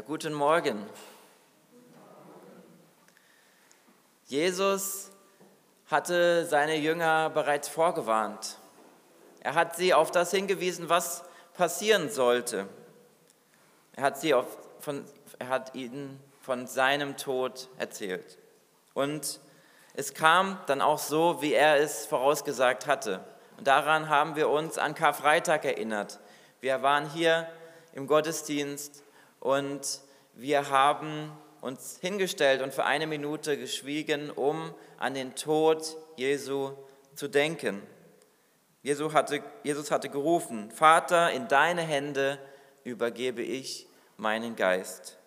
Ja, guten Morgen. Jesus hatte seine Jünger bereits vorgewarnt. Er hat sie auf das hingewiesen, was passieren sollte. Er hat, sie auf, von, er hat ihnen von seinem Tod erzählt. Und es kam dann auch so, wie er es vorausgesagt hatte. Und daran haben wir uns an Karfreitag erinnert. Wir waren hier im Gottesdienst und wir haben uns hingestellt und für eine Minute geschwiegen, um an den Tod Jesu zu denken. Jesus hatte, Jesus hatte gerufen, Vater, in deine Hände übergebe ich meinen Geist.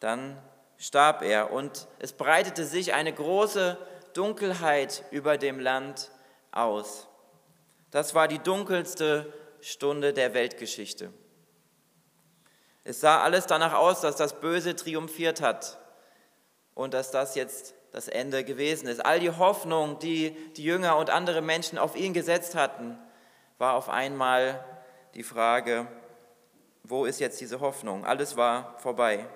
Dann starb er und es breitete sich eine große Dunkelheit über dem Land aus. Das war die dunkelste Stunde der Weltgeschichte. Es sah alles danach aus, dass das Böse triumphiert hat und dass das jetzt das Ende gewesen ist. All die Hoffnung, die die Jünger und andere Menschen auf ihn gesetzt hatten, war auf einmal die Frage, wo ist jetzt diese Hoffnung? Alles war vorbei.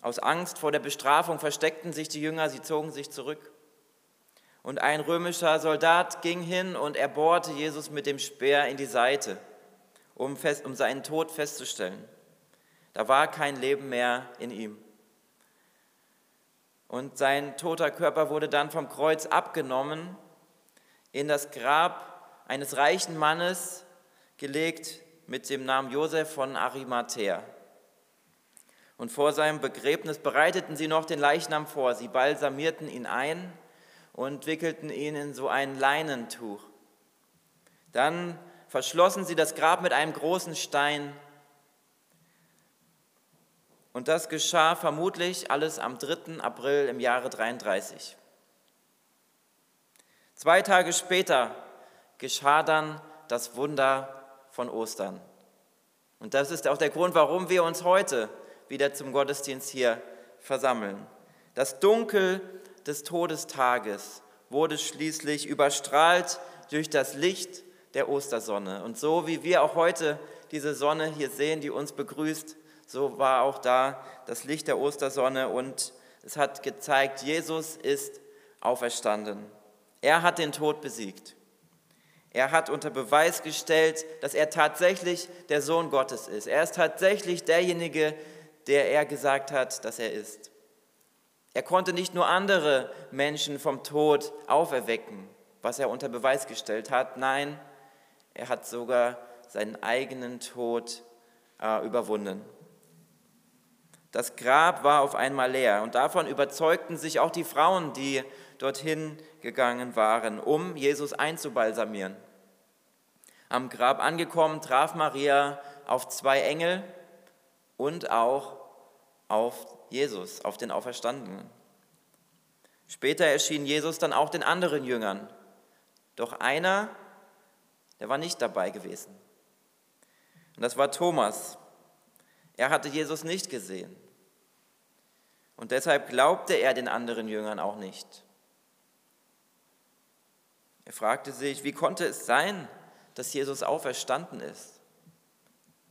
Aus Angst vor der Bestrafung versteckten sich die Jünger, sie zogen sich zurück. Und ein römischer Soldat ging hin und er bohrte Jesus mit dem Speer in die Seite, um, fest, um seinen Tod festzustellen. Da war kein Leben mehr in ihm. Und sein toter Körper wurde dann vom Kreuz abgenommen, in das Grab eines reichen Mannes gelegt mit dem Namen Josef von Arimathea. Und vor seinem Begräbnis bereiteten sie noch den Leichnam vor. Sie balsamierten ihn ein und wickelten ihn in so ein Leinentuch. Dann verschlossen sie das Grab mit einem großen Stein und das geschah vermutlich alles am 3. April im Jahre 33. Zwei Tage später geschah dann das Wunder von Ostern. Und das ist auch der Grund, warum wir uns heute wieder zum Gottesdienst hier versammeln. Das Dunkel des Todestages wurde schließlich überstrahlt durch das Licht der Ostersonne. Und so wie wir auch heute diese Sonne hier sehen, die uns begrüßt, so war auch da das Licht der Ostersonne und es hat gezeigt, Jesus ist auferstanden. Er hat den Tod besiegt. Er hat unter Beweis gestellt, dass er tatsächlich der Sohn Gottes ist. Er ist tatsächlich derjenige, der er gesagt hat, dass er ist. Er konnte nicht nur andere Menschen vom Tod auferwecken, was er unter Beweis gestellt hat. Nein, er hat sogar seinen eigenen Tod äh, überwunden. Das Grab war auf einmal leer und davon überzeugten sich auch die Frauen, die dorthin gegangen waren, um Jesus einzubalsamieren. Am Grab angekommen traf Maria auf zwei Engel und auch auf Jesus, auf den Auferstandenen. Später erschien Jesus dann auch den anderen Jüngern. Doch einer, der war nicht dabei gewesen. Und das war Thomas. Er hatte Jesus nicht gesehen. Und deshalb glaubte er den anderen Jüngern auch nicht. Er fragte sich, wie konnte es sein, dass Jesus auferstanden ist?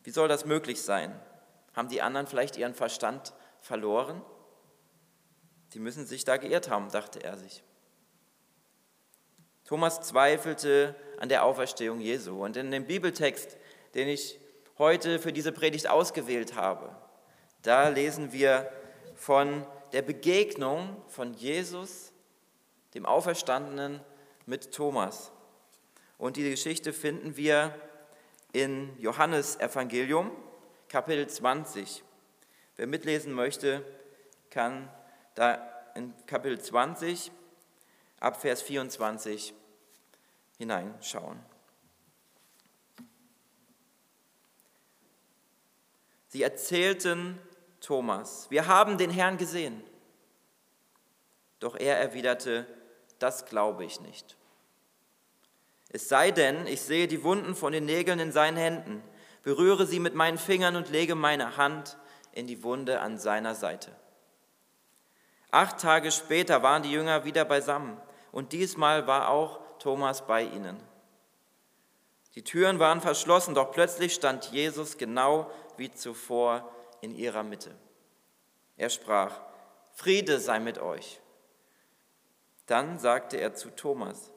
Wie soll das möglich sein? Haben die anderen vielleicht ihren Verstand verloren? Sie müssen sich da geirrt haben, dachte er sich. Thomas zweifelte an der Auferstehung Jesu. Und in dem Bibeltext, den ich heute für diese Predigt ausgewählt habe, da lesen wir von der Begegnung von Jesus, dem Auferstandenen, mit Thomas. Und die Geschichte finden wir in Johannes Evangelium, Kapitel 20. Wer mitlesen möchte, kann da in Kapitel 20 ab Vers 24 hineinschauen. Sie erzählten Thomas, wir haben den Herrn gesehen. Doch er erwiderte, das glaube ich nicht. Es sei denn, ich sehe die Wunden von den Nägeln in seinen Händen, berühre sie mit meinen Fingern und lege meine Hand in die Wunde an seiner Seite. Acht Tage später waren die Jünger wieder beisammen und diesmal war auch Thomas bei ihnen. Die Türen waren verschlossen, doch plötzlich stand Jesus genau wie zuvor in ihrer Mitte. Er sprach, Friede sei mit euch. Dann sagte er zu Thomas,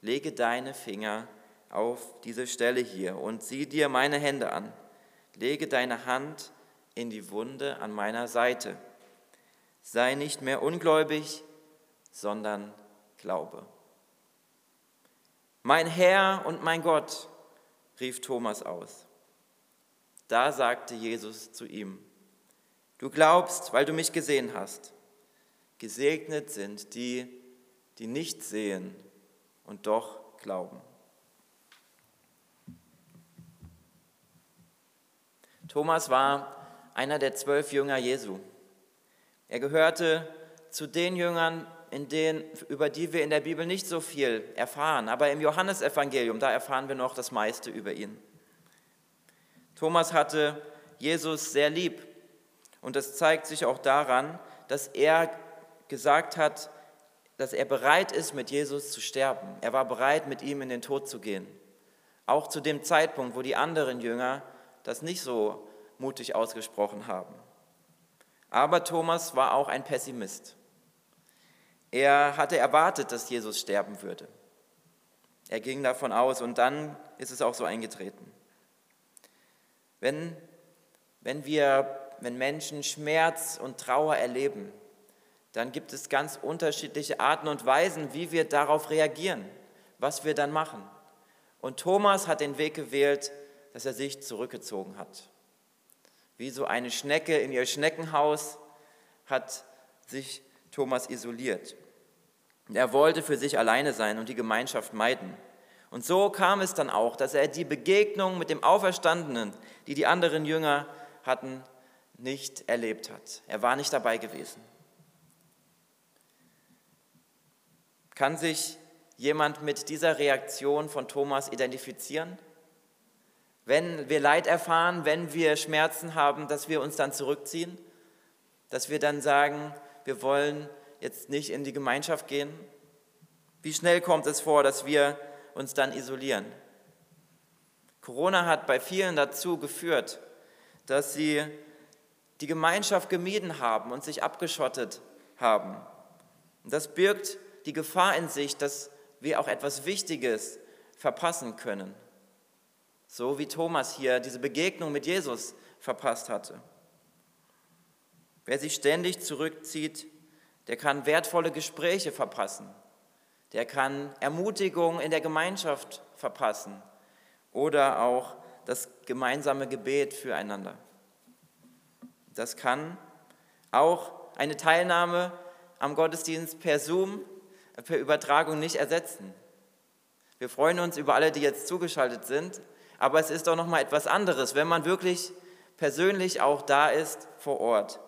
lege deine Finger auf diese Stelle hier und sieh dir meine Hände an. Lege deine Hand in die Wunde an meiner Seite. Sei nicht mehr ungläubig, sondern glaube. Mein Herr und mein Gott, rief Thomas aus. Da sagte Jesus zu ihm, du glaubst, weil du mich gesehen hast. Gesegnet sind die, die nicht sehen und doch glauben. Thomas war einer der zwölf Jünger Jesu. Er gehörte zu den Jüngern, in denen, über die wir in der Bibel nicht so viel erfahren, aber im Johannesevangelium, da erfahren wir noch das meiste über ihn. Thomas hatte Jesus sehr lieb und das zeigt sich auch daran, dass er gesagt hat, dass er bereit ist, mit Jesus zu sterben. Er war bereit, mit ihm in den Tod zu gehen. Auch zu dem Zeitpunkt, wo die anderen Jünger das nicht so mutig ausgesprochen haben. Aber Thomas war auch ein Pessimist. Er hatte erwartet, dass Jesus sterben würde. Er ging davon aus und dann ist es auch so eingetreten. Wenn, wenn wir, wenn Menschen Schmerz und Trauer erleben, dann gibt es ganz unterschiedliche Arten und Weisen, wie wir darauf reagieren, was wir dann machen. Und Thomas hat den Weg gewählt, dass er sich zurückgezogen hat. Wie so eine Schnecke in ihr Schneckenhaus hat sich Thomas isoliert. Er wollte für sich alleine sein und die Gemeinschaft meiden. Und so kam es dann auch, dass er die Begegnung mit dem Auferstandenen, die die anderen Jünger hatten, nicht erlebt hat. Er war nicht dabei gewesen. Kann sich jemand mit dieser Reaktion von Thomas identifizieren? Wenn wir Leid erfahren, wenn wir Schmerzen haben, dass wir uns dann zurückziehen, dass wir dann sagen, wir wollen jetzt nicht in die Gemeinschaft gehen? Wie schnell kommt es vor, dass wir uns dann isolieren? Corona hat bei vielen dazu geführt, dass sie die Gemeinschaft gemieden haben und sich abgeschottet haben. Und das birgt die Gefahr in sich, dass wir auch etwas Wichtiges verpassen können. So wie Thomas hier diese Begegnung mit Jesus verpasst hatte. Wer sich ständig zurückzieht, der kann wertvolle Gespräche verpassen, der kann Ermutigung in der Gemeinschaft verpassen oder auch das gemeinsame Gebet füreinander. Das kann auch eine Teilnahme am Gottesdienst per Zoom, per Übertragung nicht ersetzen. Wir freuen uns über alle, die jetzt zugeschaltet sind, aber es ist doch noch mal etwas anderes, wenn man wirklich persönlich auch da ist vor Ort.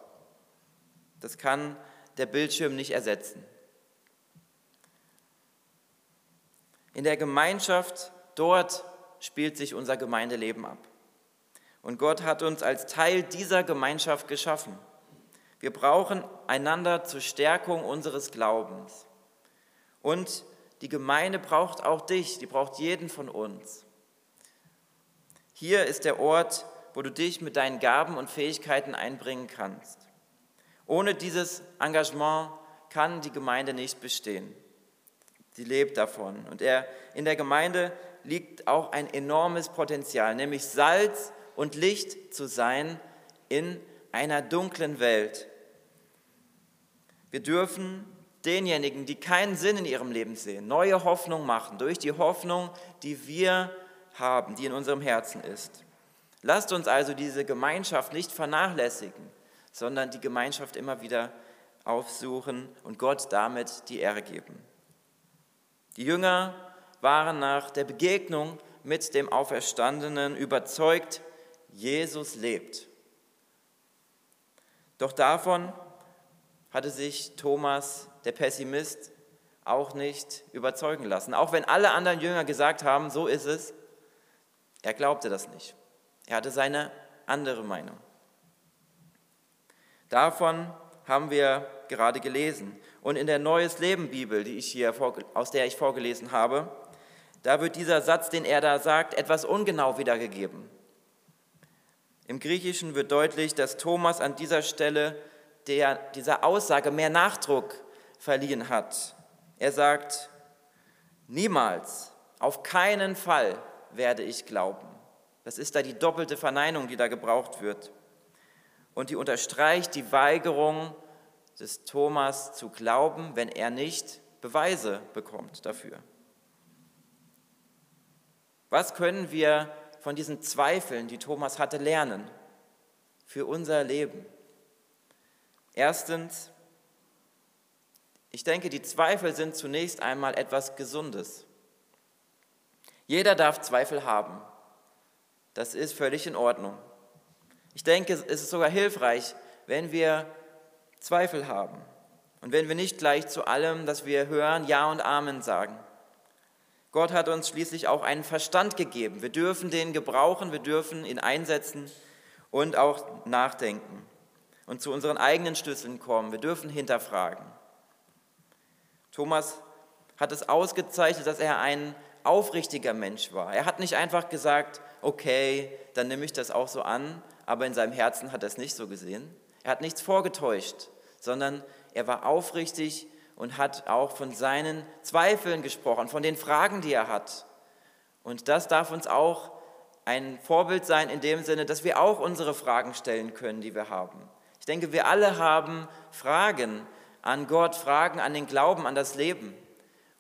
Das kann der Bildschirm nicht ersetzen. In der Gemeinschaft, dort spielt sich unser Gemeindeleben ab. Und Gott hat uns als Teil dieser Gemeinschaft geschaffen. Wir brauchen einander zur Stärkung unseres Glaubens. Und die Gemeinde braucht auch dich, die braucht jeden von uns. Hier ist der Ort, wo du dich mit deinen Gaben und Fähigkeiten einbringen kannst. Ohne dieses Engagement kann die Gemeinde nicht bestehen. Sie lebt davon. Und er, in der Gemeinde liegt auch ein enormes Potenzial, nämlich Salz und Licht zu sein in einer dunklen Welt. Wir dürfen denjenigen, die keinen Sinn in ihrem Leben sehen, neue Hoffnung machen durch die Hoffnung, die wir haben, die in unserem Herzen ist. Lasst uns also diese Gemeinschaft nicht vernachlässigen sondern die Gemeinschaft immer wieder aufsuchen und Gott damit die Ehre geben. Die Jünger waren nach der Begegnung mit dem Auferstandenen überzeugt, Jesus lebt. Doch davon hatte sich Thomas, der Pessimist, auch nicht überzeugen lassen. Auch wenn alle anderen Jünger gesagt haben, so ist es, er glaubte das nicht. Er hatte seine andere Meinung. Davon haben wir gerade gelesen. Und in der Neues Leben Bibel, die ich hier, aus der ich vorgelesen habe, da wird dieser Satz, den er da sagt, etwas ungenau wiedergegeben. Im Griechischen wird deutlich, dass Thomas an dieser Stelle der, dieser Aussage mehr Nachdruck verliehen hat. Er sagt, niemals, auf keinen Fall werde ich glauben. Das ist da die doppelte Verneinung, die da gebraucht wird. Und die unterstreicht die Weigerung des Thomas zu glauben, wenn er nicht Beweise bekommt dafür. Was können wir von diesen Zweifeln, die Thomas hatte, lernen für unser Leben? Erstens, ich denke, die Zweifel sind zunächst einmal etwas Gesundes. Jeder darf Zweifel haben. Das ist völlig in Ordnung. Ich denke, es ist sogar hilfreich, wenn wir Zweifel haben und wenn wir nicht gleich zu allem, das wir hören, Ja und Amen sagen. Gott hat uns schließlich auch einen Verstand gegeben. Wir dürfen den gebrauchen, wir dürfen ihn einsetzen und auch nachdenken und zu unseren eigenen Schlüsseln kommen. Wir dürfen hinterfragen. Thomas hat es ausgezeichnet, dass er ein aufrichtiger Mensch war. Er hat nicht einfach gesagt, okay, dann nehme ich das auch so an, aber in seinem Herzen hat er es nicht so gesehen. Er hat nichts vorgetäuscht, sondern er war aufrichtig und hat auch von seinen Zweifeln gesprochen, von den Fragen, die er hat. Und das darf uns auch ein Vorbild sein in dem Sinne, dass wir auch unsere Fragen stellen können, die wir haben. Ich denke, wir alle haben Fragen an Gott, Fragen an den Glauben, an das Leben.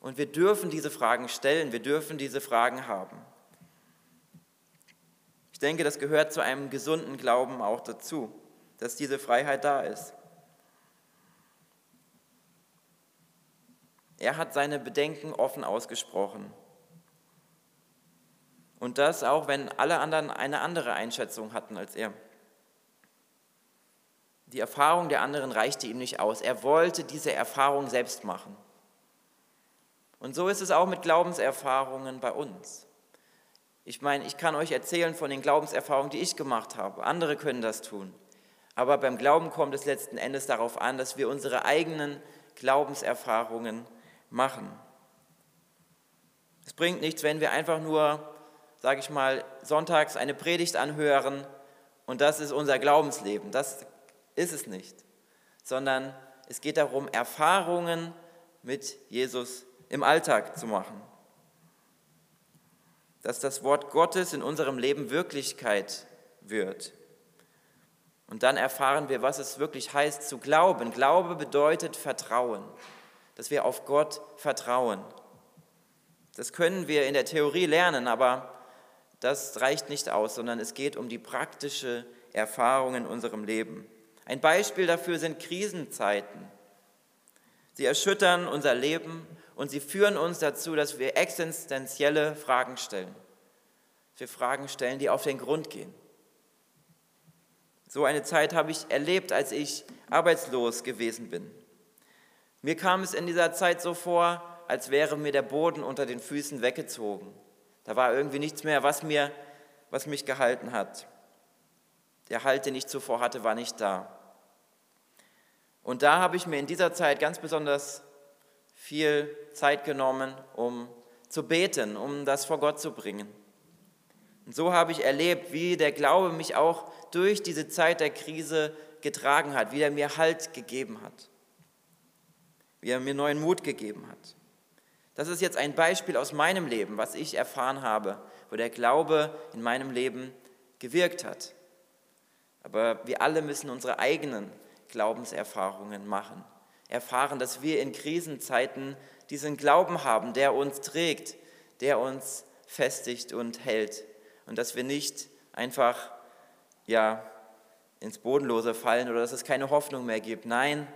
Und wir dürfen diese Fragen stellen, wir dürfen diese Fragen haben. Ich denke, das gehört zu einem gesunden Glauben auch dazu, dass diese Freiheit da ist. Er hat seine Bedenken offen ausgesprochen. Und das auch, wenn alle anderen eine andere Einschätzung hatten als er. Die Erfahrung der anderen reichte ihm nicht aus. Er wollte diese Erfahrung selbst machen. Und so ist es auch mit Glaubenserfahrungen bei uns. Ich meine, ich kann euch erzählen von den Glaubenserfahrungen, die ich gemacht habe. Andere können das tun. Aber beim Glauben kommt es letzten Endes darauf an, dass wir unsere eigenen Glaubenserfahrungen machen. Es bringt nichts, wenn wir einfach nur, sage ich mal, sonntags eine Predigt anhören und das ist unser Glaubensleben. Das ist es nicht, sondern es geht darum, Erfahrungen mit Jesus im Alltag zu machen. Dass das Wort Gottes in unserem Leben Wirklichkeit wird. Und dann erfahren wir, was es wirklich heißt zu glauben. Glaube bedeutet Vertrauen dass wir auf Gott vertrauen. Das können wir in der Theorie lernen, aber das reicht nicht aus, sondern es geht um die praktische Erfahrung in unserem Leben. Ein Beispiel dafür sind Krisenzeiten. Sie erschüttern unser Leben und sie führen uns dazu, dass wir existenzielle Fragen stellen. Wir Fragen stellen, die auf den Grund gehen. So eine Zeit habe ich erlebt, als ich arbeitslos gewesen bin. Mir kam es in dieser Zeit so vor, als wäre mir der Boden unter den Füßen weggezogen. Da war irgendwie nichts mehr, was, mir, was mich gehalten hat. Der Halt, den ich zuvor hatte, war nicht da. Und da habe ich mir in dieser Zeit ganz besonders viel Zeit genommen, um zu beten, um das vor Gott zu bringen. Und so habe ich erlebt, wie der Glaube mich auch durch diese Zeit der Krise getragen hat, wie er mir Halt gegeben hat wie er mir neuen Mut gegeben hat. Das ist jetzt ein Beispiel aus meinem Leben, was ich erfahren habe, wo der Glaube in meinem Leben gewirkt hat. Aber wir alle müssen unsere eigenen Glaubenserfahrungen machen. Erfahren, dass wir in Krisenzeiten diesen Glauben haben, der uns trägt, der uns festigt und hält. Und dass wir nicht einfach ja, ins Bodenlose fallen oder dass es keine Hoffnung mehr gibt. Nein,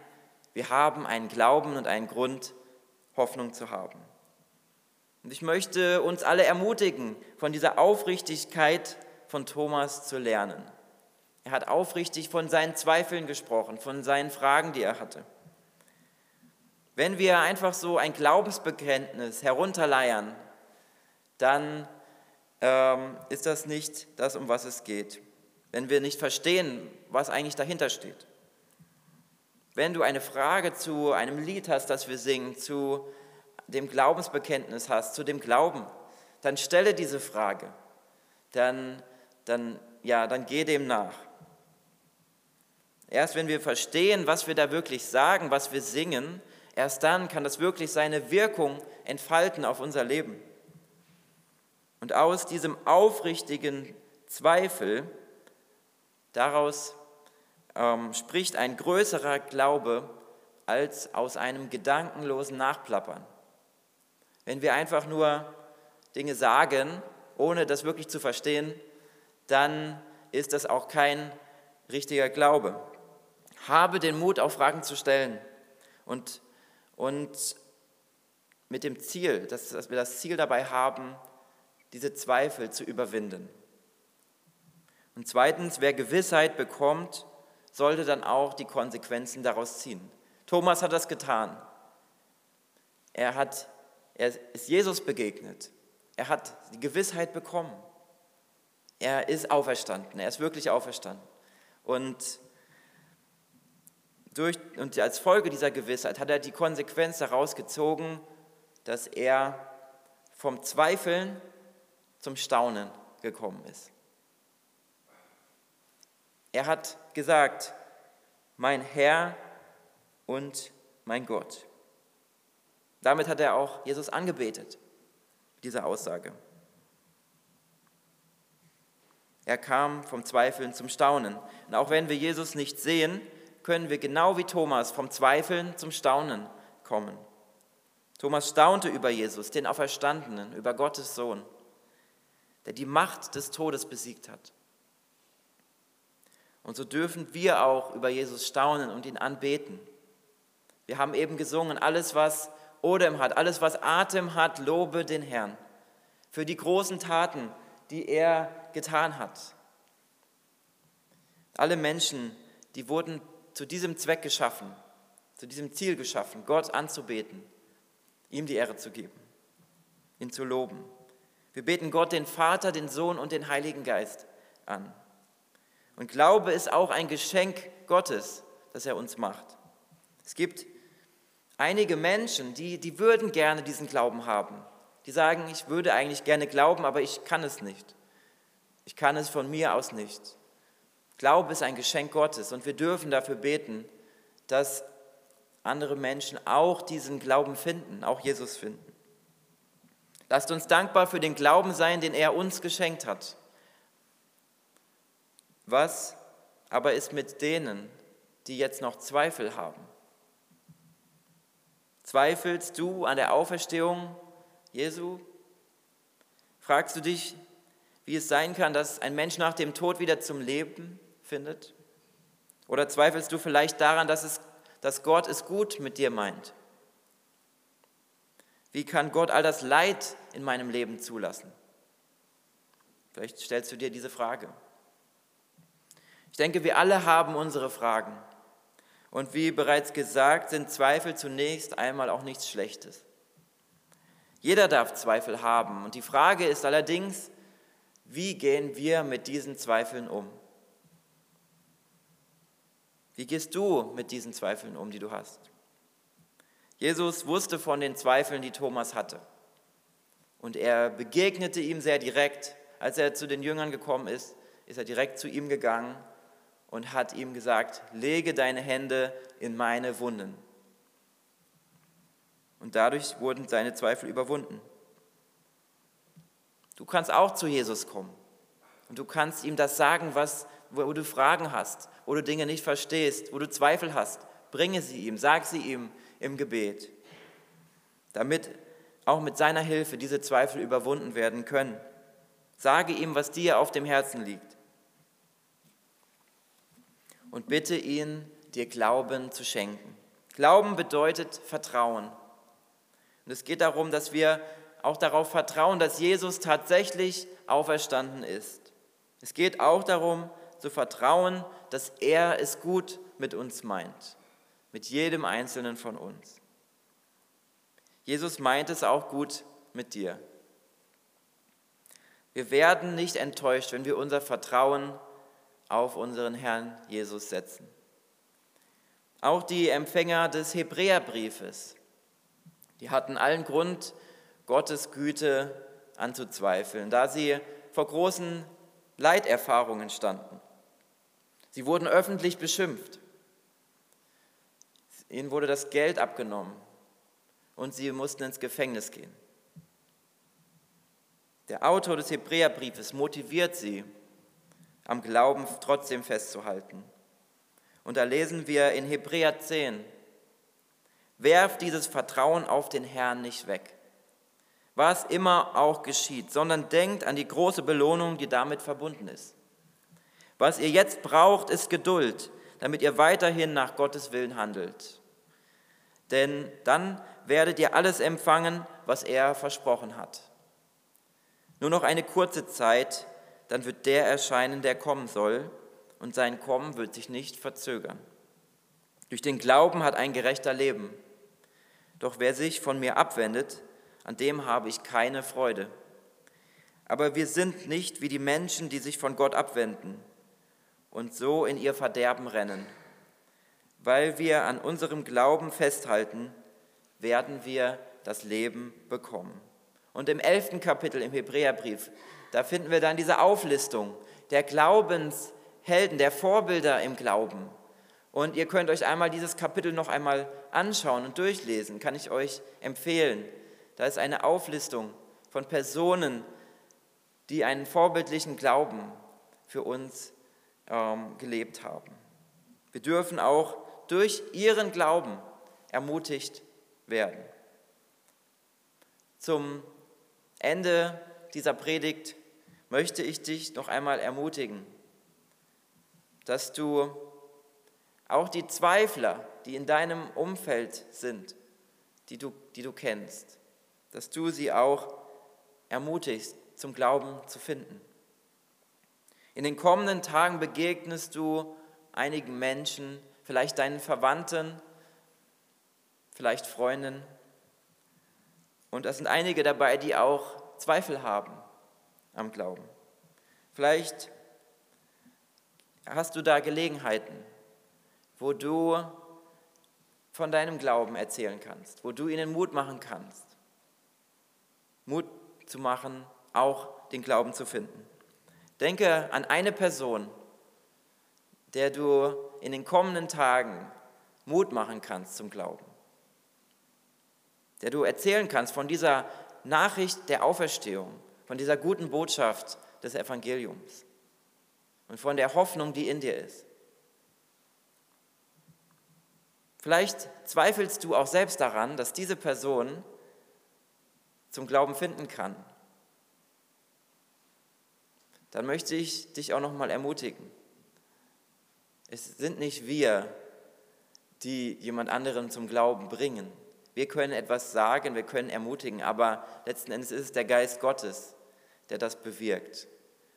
wir haben einen Glauben und einen Grund, Hoffnung zu haben. Und ich möchte uns alle ermutigen, von dieser Aufrichtigkeit von Thomas zu lernen. Er hat aufrichtig von seinen Zweifeln gesprochen, von seinen Fragen, die er hatte. Wenn wir einfach so ein Glaubensbekenntnis herunterleiern, dann ähm, ist das nicht das, um was es geht. Wenn wir nicht verstehen, was eigentlich dahinter steht. Wenn du eine Frage zu einem Lied hast, das wir singen, zu dem Glaubensbekenntnis hast, zu dem Glauben, dann stelle diese Frage. Dann, dann, ja, dann geh dem nach. Erst wenn wir verstehen, was wir da wirklich sagen, was wir singen, erst dann kann das wirklich seine Wirkung entfalten auf unser Leben. Und aus diesem aufrichtigen Zweifel, daraus ähm, spricht ein größerer Glaube als aus einem gedankenlosen Nachplappern. Wenn wir einfach nur Dinge sagen, ohne das wirklich zu verstehen, dann ist das auch kein richtiger Glaube. Habe den Mut, auch Fragen zu stellen und, und mit dem Ziel, dass, dass wir das Ziel dabei haben, diese Zweifel zu überwinden. Und zweitens, wer Gewissheit bekommt, sollte dann auch die Konsequenzen daraus ziehen. Thomas hat das getan. Er, hat, er ist Jesus begegnet. Er hat die Gewissheit bekommen. Er ist auferstanden. Er ist wirklich auferstanden. Und, durch, und als Folge dieser Gewissheit hat er die Konsequenz daraus gezogen, dass er vom Zweifeln zum Staunen gekommen ist. Er hat gesagt, mein Herr und mein Gott. Damit hat er auch Jesus angebetet, diese Aussage. Er kam vom Zweifeln zum Staunen. Und auch wenn wir Jesus nicht sehen, können wir genau wie Thomas vom Zweifeln zum Staunen kommen. Thomas staunte über Jesus, den Auferstandenen, über Gottes Sohn, der die Macht des Todes besiegt hat. Und so dürfen wir auch über Jesus staunen und ihn anbeten. Wir haben eben gesungen, alles was Odem hat, alles was Atem hat, lobe den Herrn für die großen Taten, die er getan hat. Alle Menschen, die wurden zu diesem Zweck geschaffen, zu diesem Ziel geschaffen, Gott anzubeten ihm die Ehre zu geben, ihn zu loben. Wir beten Gott, den Vater, den Sohn und den Heiligen Geist an. Und Glaube ist auch ein Geschenk Gottes, das er uns macht. Es gibt einige Menschen, die, die würden gerne diesen Glauben haben. Die sagen, ich würde eigentlich gerne glauben, aber ich kann es nicht. Ich kann es von mir aus nicht. Glaube ist ein Geschenk Gottes und wir dürfen dafür beten, dass andere Menschen auch diesen Glauben finden, auch Jesus finden. Lasst uns dankbar für den Glauben sein, den er uns geschenkt hat. Was aber ist mit denen, die jetzt noch Zweifel haben? Zweifelst du an der Auferstehung Jesu? Fragst du dich, wie es sein kann, dass ein Mensch nach dem Tod wieder zum Leben findet? Oder zweifelst du vielleicht daran, dass es dass Gott es gut mit dir meint? Wie kann Gott all das Leid in meinem Leben zulassen? Vielleicht stellst du dir diese Frage. Ich denke, wir alle haben unsere Fragen. Und wie bereits gesagt, sind Zweifel zunächst einmal auch nichts Schlechtes. Jeder darf Zweifel haben. Und die Frage ist allerdings, wie gehen wir mit diesen Zweifeln um? Wie gehst du mit diesen Zweifeln um, die du hast? Jesus wusste von den Zweifeln, die Thomas hatte. Und er begegnete ihm sehr direkt. Als er zu den Jüngern gekommen ist, ist er direkt zu ihm gegangen und hat ihm gesagt, lege deine Hände in meine Wunden. Und dadurch wurden seine Zweifel überwunden. Du kannst auch zu Jesus kommen und du kannst ihm das sagen, was wo du Fragen hast, wo du Dinge nicht verstehst, wo du Zweifel hast, bringe sie ihm, sag sie ihm im Gebet, damit auch mit seiner Hilfe diese Zweifel überwunden werden können. Sage ihm, was dir auf dem Herzen liegt. Und bitte ihn, dir Glauben zu schenken. Glauben bedeutet Vertrauen. Und es geht darum, dass wir auch darauf vertrauen, dass Jesus tatsächlich auferstanden ist. Es geht auch darum, zu vertrauen, dass er es gut mit uns meint, mit jedem Einzelnen von uns. Jesus meint es auch gut mit dir. Wir werden nicht enttäuscht, wenn wir unser Vertrauen auf unseren Herrn Jesus setzen. Auch die Empfänger des Hebräerbriefes, die hatten allen Grund, Gottes Güte anzuzweifeln, da sie vor großen Leiterfahrungen standen. Sie wurden öffentlich beschimpft. Ihnen wurde das Geld abgenommen und sie mussten ins Gefängnis gehen. Der Autor des Hebräerbriefes motiviert sie, am Glauben trotzdem festzuhalten. Und da lesen wir in Hebräer 10, werft dieses Vertrauen auf den Herrn nicht weg, was immer auch geschieht, sondern denkt an die große Belohnung, die damit verbunden ist. Was ihr jetzt braucht, ist Geduld, damit ihr weiterhin nach Gottes Willen handelt. Denn dann werdet ihr alles empfangen, was er versprochen hat. Nur noch eine kurze Zeit, dann wird der erscheinen, der kommen soll, und sein Kommen wird sich nicht verzögern. Durch den Glauben hat ein Gerechter Leben. Doch wer sich von mir abwendet, an dem habe ich keine Freude. Aber wir sind nicht wie die Menschen, die sich von Gott abwenden und so in ihr Verderben rennen. Weil wir an unserem Glauben festhalten, werden wir das Leben bekommen. Und im elften Kapitel im Hebräerbrief, da finden wir dann diese Auflistung der Glaubenshelden, der Vorbilder im Glauben. Und ihr könnt euch einmal dieses Kapitel noch einmal anschauen und durchlesen, kann ich euch empfehlen. Da ist eine Auflistung von Personen, die einen vorbildlichen Glauben für uns ähm, gelebt haben. Wir dürfen auch durch ihren Glauben ermutigt werden. Zum Ende dieser Predigt möchte ich dich noch einmal ermutigen, dass du auch die Zweifler, die in deinem Umfeld sind, die du, die du kennst, dass du sie auch ermutigst, zum Glauben zu finden. In den kommenden Tagen begegnest du einigen Menschen, vielleicht deinen Verwandten, vielleicht Freundinnen. Und da sind einige dabei, die auch Zweifel haben am Glauben. Vielleicht hast du da Gelegenheiten, wo du von deinem Glauben erzählen kannst, wo du ihnen Mut machen kannst. Mut zu machen, auch den Glauben zu finden. Denke an eine Person, der du in den kommenden Tagen Mut machen kannst zum Glauben der du erzählen kannst von dieser Nachricht der Auferstehung, von dieser guten Botschaft des Evangeliums und von der Hoffnung, die in dir ist. Vielleicht zweifelst du auch selbst daran, dass diese Person zum Glauben finden kann. Dann möchte ich dich auch noch mal ermutigen. Es sind nicht wir, die jemand anderen zum Glauben bringen, wir können etwas sagen, wir können ermutigen, aber letzten Endes ist es der Geist Gottes, der das bewirkt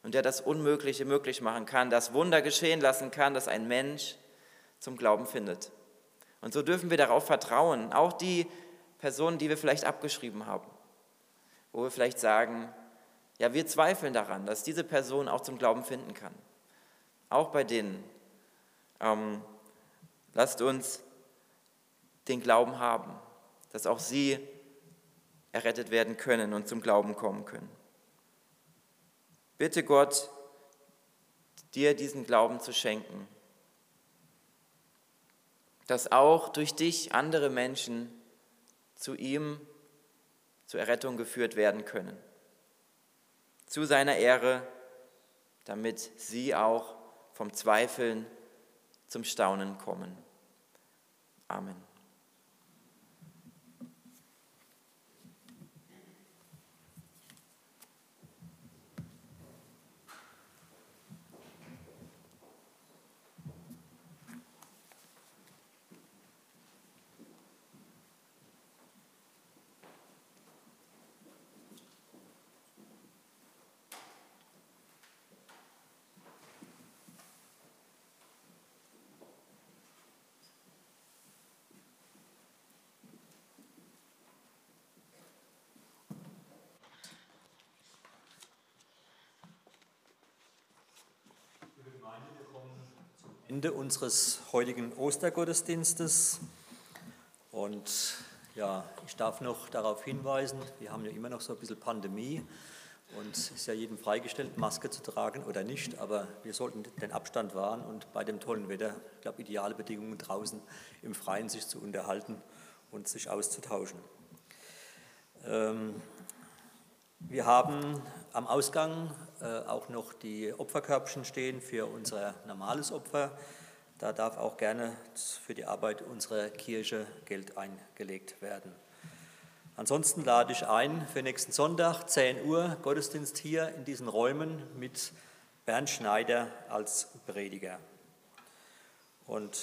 und der das Unmögliche möglich machen kann, das Wunder geschehen lassen kann, dass ein Mensch zum Glauben findet. Und so dürfen wir darauf vertrauen, auch die Personen, die wir vielleicht abgeschrieben haben, wo wir vielleicht sagen, ja, wir zweifeln daran, dass diese Person auch zum Glauben finden kann. Auch bei denen. Ähm, lasst uns den Glauben haben dass auch sie errettet werden können und zum Glauben kommen können. Bitte Gott, dir diesen Glauben zu schenken, dass auch durch dich andere Menschen zu ihm zur Errettung geführt werden können. Zu seiner Ehre, damit sie auch vom Zweifeln zum Staunen kommen. Amen. Ende unseres heutigen Ostergottesdienstes. Und Ja, ich darf noch darauf hinweisen, wir haben ja immer noch so ein bisschen Pandemie und es ist ja jedem freigestellt, Maske zu tragen oder nicht, aber wir sollten den Abstand wahren und bei dem tollen Wetter, ich glaube, ideale Bedingungen draußen im Freien sich zu unterhalten und sich auszutauschen. Ähm, wir haben am Ausgang äh, auch noch die Opferkörbchen stehen für unser normales Opfer. Da darf auch gerne für die Arbeit unserer Kirche Geld eingelegt werden. Ansonsten lade ich ein für nächsten Sonntag, 10 Uhr, Gottesdienst hier in diesen Räumen mit Bernd Schneider als Prediger. Und